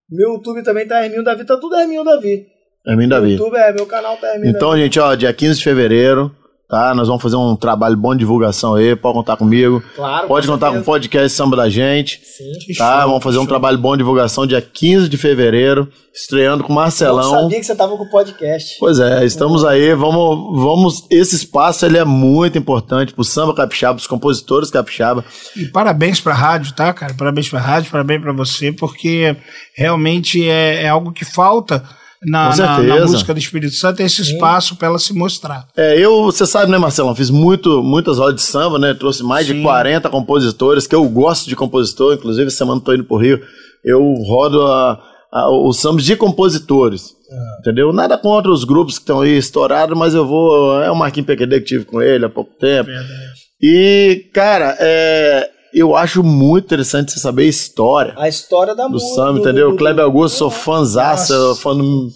Meu YouTube também tá Herminho Davi, tá tudo Herminho Davi. Hermínio Davi. YouTube é, meu canal tá Hermínio Então, Davi. gente, ó, dia 15 de fevereiro, tá? Nós vamos fazer um trabalho bom de divulgação aí, pode contar comigo. Claro. Pode contar com o podcast Samba da Gente. Sim. Tá? Show, vamos fazer um trabalho bom de divulgação dia 15 de fevereiro, estreando com o Marcelão. Eu sabia que você tava com o podcast. Pois é, estamos uhum. aí, vamos, vamos, esse espaço ele é muito importante pro samba capixaba, pros compositores capixaba. E parabéns pra rádio, tá, cara? Parabéns pra rádio, parabéns pra você, porque realmente é, é algo que falta na, na, na, música do Espírito Santo esse espaço para ela se mostrar. É, eu, você sabe, né, Marcelo? Fiz muito, muitas rodas de samba, né? Trouxe mais Sim. de 40 compositores, que eu gosto de compositor, inclusive semana tô indo pro Rio, eu rodo a, a, os sambas de compositores. Ah. Entendeu? Nada contra os grupos que estão aí estourados, mas eu vou. É o Marquinhos PQD que tive com ele há pouco tempo. Verdade. E, cara, é, eu acho muito interessante você saber a história. A história da música. Do samba, entendeu? Do, Kleber Augusto, sou fãzaça, fã do,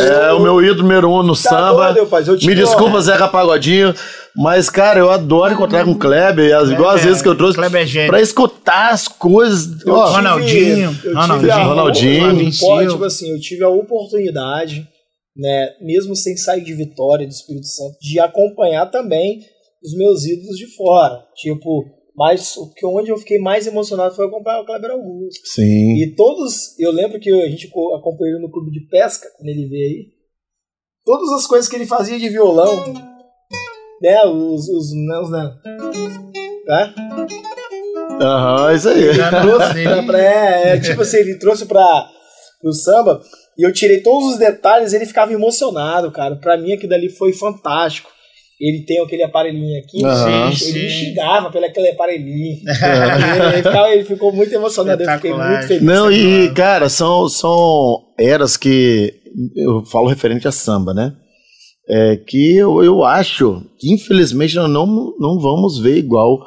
É o meu ídolo número um no tá samba. Doido, Me desculpa, Zeca Pagodinho. Mas, cara, eu adoro encontrar com o Kleber, as, igual as vezes que eu trouxe, é pra escutar as coisas. Eu ó, Ronaldinho, eu Ronaldinho, a, Ronaldinho. tipo assim, eu tive a oportunidade, né, mesmo sem sair de Vitória do Espírito Santo, de acompanhar também os meus ídolos de fora. Tipo, mas o que onde eu fiquei mais emocionado foi acompanhar o Kleber Augusto. Sim. E todos, eu lembro que a gente acompanhou ele no clube de pesca, quando ele veio aí. Todas as coisas que ele fazia de violão, né, os os não, né, tá? Aham, isso aí. Ele trouxe pra, é, é, tipo assim, ele trouxe pra pro samba. E eu tirei todos os detalhes, ele ficava emocionado, cara. Pra mim aquilo dali foi fantástico. Ele tem aquele aparelhinho aqui, Aham. ele me xingava pelo aquele aparelhinho. ele, ele ele ficou muito emocionado, eu fiquei muito feliz. Não, e, cara, são, são eras que eu falo referente a samba, né? É que eu, eu acho que, infelizmente, nós não, não vamos ver igual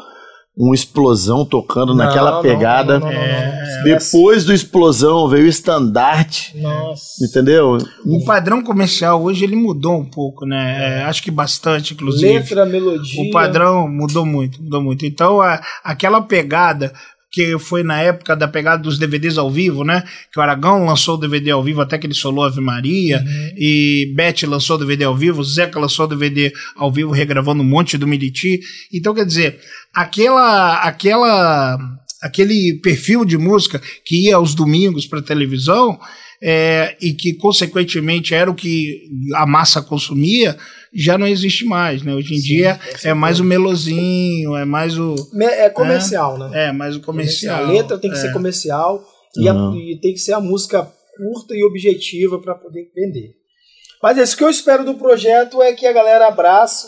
uma explosão tocando naquela Não, não, pegada. não, não, não, não, não. Depois do explosão veio o estandarte, Nossa. entendeu? O padrão comercial hoje ele mudou um pouco, né? É, acho que bastante, inclusive. Letra, melodia. O padrão mudou muito, mudou muito. Então, a, aquela pegada que foi na época da pegada dos DVDs ao vivo, né? Que o Aragão lançou o DVD ao vivo até que ele solou Ave Maria, e Beth lançou o DVD ao vivo, Zeca lançou o DVD ao vivo regravando um monte do Militi. Então, quer dizer, aquela aquela aquele perfil de música que ia aos domingos para televisão é, e que consequentemente era o que a massa consumia já não existe mais, né? Hoje em dia é mais o melosinho, é mais o É comercial, né? é mais o comercial. A letra tem que é. ser comercial e, a- e tem que ser a música curta e objetiva para poder vender. Mas isso que eu espero do projeto é que a galera abrace,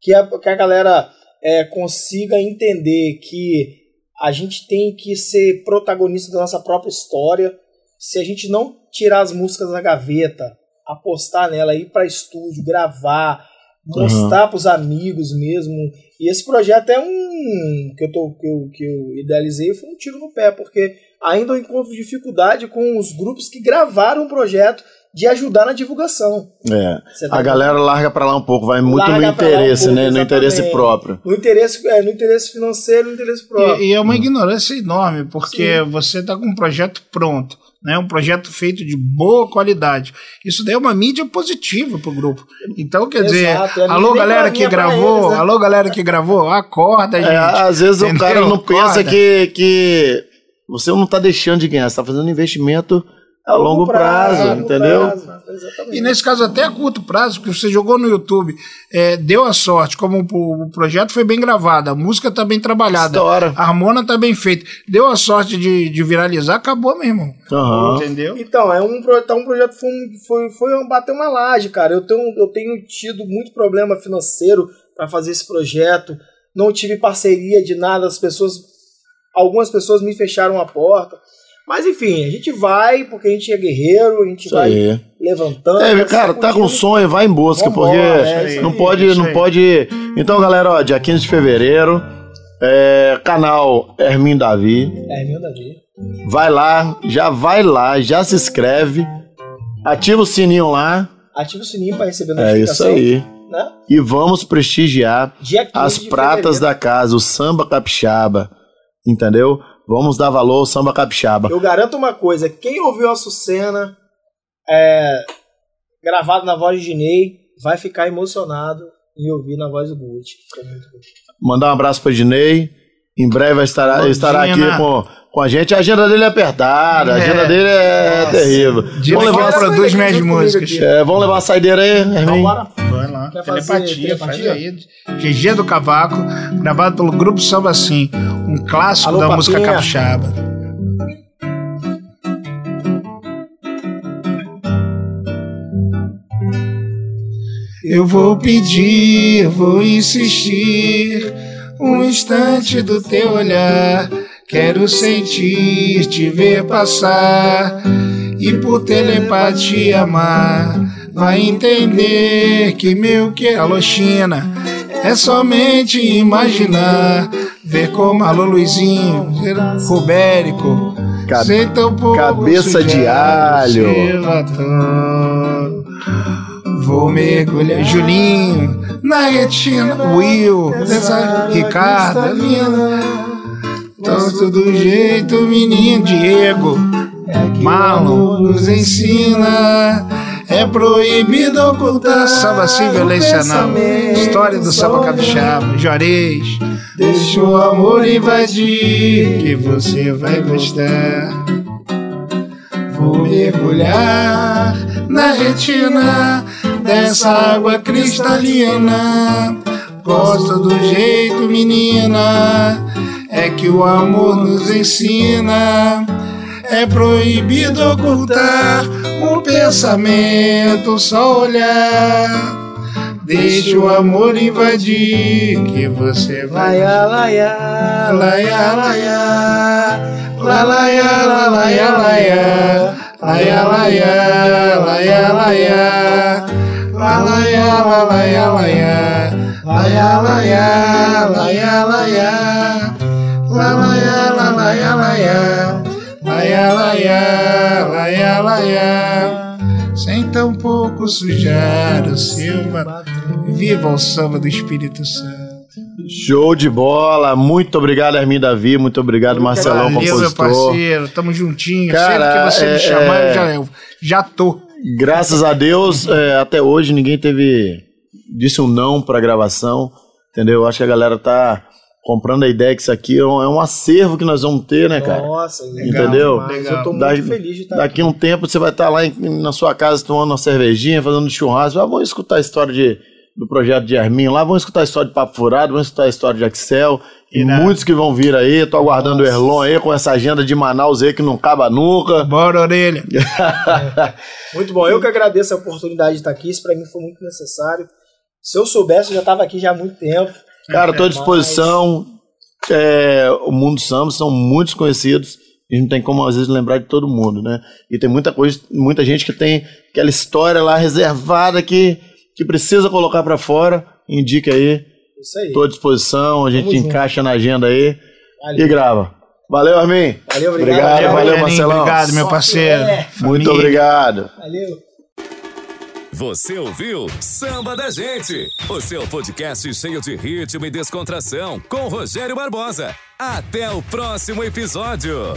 que a, que a galera é, consiga entender que a gente tem que ser protagonista da nossa própria história. Se a gente não tirar as músicas da gaveta, apostar nela, ir para estúdio, gravar, mostrar para os amigos mesmo. E esse projeto é um que eu, tô, que, eu, que eu idealizei, foi um tiro no pé, porque ainda eu encontro dificuldade com os grupos que gravaram o projeto de ajudar na divulgação. É. Tá A galera larga pra lá um pouco, vai muito Larga no lá um interesse, pouco, né? No interesse exatamente. próprio. No interesse, é, no interesse financeiro, no interesse próprio. E, e é uma ignorância enorme, porque você está com um projeto pronto, né? um projeto feito de boa qualidade. Isso daí é uma mídia positiva para o grupo. Então, quer dizer, Exato, é a alô galera que gravou, eles, né? alô galera que gravou, acorda, gente. É, às vezes o Entendeu? cara não pensa Acorda. que, que você não tá deixando de ganhar, você tá fazendo investimento a longo prazo, a longo entendeu? prazo, exatamente. E nesse caso, até a curto prazo, porque você jogou no YouTube, é, deu a sorte, como o, o projeto foi bem gravado, a música tá bem trabalhada, Estoura. a harmona tá bem feita, deu a sorte de, de viralizar, acabou, meu irmão. Aham. Entendeu? Então, é um, tá um projeto foi, foi, foi um bater uma laje, cara. Eu tenho, eu tenho tido muito problema financeiro para fazer esse projeto. Não tive parceria de nada, as pessoas. Algumas pessoas me fecharam a porta. Mas enfim, a gente vai, porque a gente é guerreiro, a gente Isso vai aí. levantando. É, cara, tá com sonho, vai em busca, Vambora, porque é isso não aí, pode, isso não aí. pode. Então, galera, ó, dia 15 de fevereiro, é, canal Hermin Davi. É, meu Davi. Vai lá, já vai lá, já se inscreve, ativa o sininho lá. Ativa o sininho para receber É isso notificação. aí. Né? E vamos prestigiar Dia 15 as pratas fevereiro. da casa, o samba capixaba. Entendeu? Vamos dar valor ao samba capixaba. Eu garanto uma coisa: quem ouviu a Sucena é, gravado na voz de Dinei vai ficar emocionado em ouvir na voz do Gucci. Mandar um abraço para Dinei. Em breve vai estar, estará aqui Dina. com, com a gente. A agenda dele é apertada, a É. agenda dele é Nossa. terrível. Dina Vamos levar, produz minhas músicas. é, vamos levar uma saideira aí, Então, Hermin? bora. Vai Quer fazer telepatia, faz telepatia? aí. GG do Cavaco, gravado pelo Grupo Samba Sim, um clássico Alô, da Papinha. música capixaba. Eu vou pedir, vou insistir, um instante do teu olhar. Quero sentir, te ver passar e por telepatia amar. Vai entender que meu que alô China é somente imaginar. Ver como alô Luizinho, Rubérico, Ca- sem tão pouco cabeça de alho. Vou mergulhar, Julinho, na retina, Will, dessa Ricardo, é linda. Tanto do jeito, menino Diego, Marlon nos ensina. É proibido ocultar samba sem violência, não. História do samba capixaba, Juarez. Deixa o amor invadir, que você vai gostar. Vou mergulhar na retina dessa água cristalina. Gosto do jeito, menina, é que o amor nos ensina. É proibido ocultar um pensamento, só olhar. Deixa o amor invadir, que você vai. Laia, laia, Laia, laia, la laia, la laia, laia, laia, laia, laia, laia, la laia, la laia, laia, laia, laia, laia, laia, la laia, la laia, laia, laia, laia, laia, sem tampouco sujar o seu. Viva o samba do Espírito Santo. Show de bola. Muito obrigado, Hermin Davi. Muito obrigado, Marcelão, Valeu, meu compositor. parceiro. Tamo juntinho. Cara, Sempre que você é- me chamar, é- eu já, eu já tô. Graças a Deus, é, até hoje ninguém teve. disse um não pra gravação. Entendeu? Eu Acho que a galera tá comprando a ideia que isso aqui é um, é um acervo que nós vamos ter, né, cara? Nossa, Legal, Entendeu? Legal. eu tô muito Daqui- feliz de estar Daqui a um tempo você vai estar lá em- na sua casa tomando uma cervejinha, fazendo churrasco. Ah, vamos escutar a história de, do projeto de Herminho lá, vamos escutar a história de Papo Furado, vamos escutar a história de Axel. E Irado. muitos que vão vir aí. Tô aguardando o Erlon aí com essa agenda de Manaus aí que não acaba nunca. Bora, orelha. Muito bom. Eu que agradeço a oportunidade de estar aqui. Isso para mim foi muito necessário. Se eu soubesse, eu já estava aqui já há muito tempo. Cara, tô à disposição. É, o mundo samba são muitos conhecidos. A gente não tem como, às vezes, lembrar de todo mundo, né? E tem muita coisa, muita gente que tem aquela história lá reservada que, que precisa colocar pra fora. Indique aí. Isso aí. Tô à disposição, a gente junto. encaixa na agenda aí Valeu. e grava. Valeu, Armin. Valeu, obrigado. Obrigado, Valeu, valeu, Rogerinho, Marcelão. Obrigado, meu parceiro. fé. Muito obrigado. Valeu. Você ouviu Samba da Gente, o seu podcast cheio de ritmo e descontração com Rogério Barbosa. Até o próximo episódio.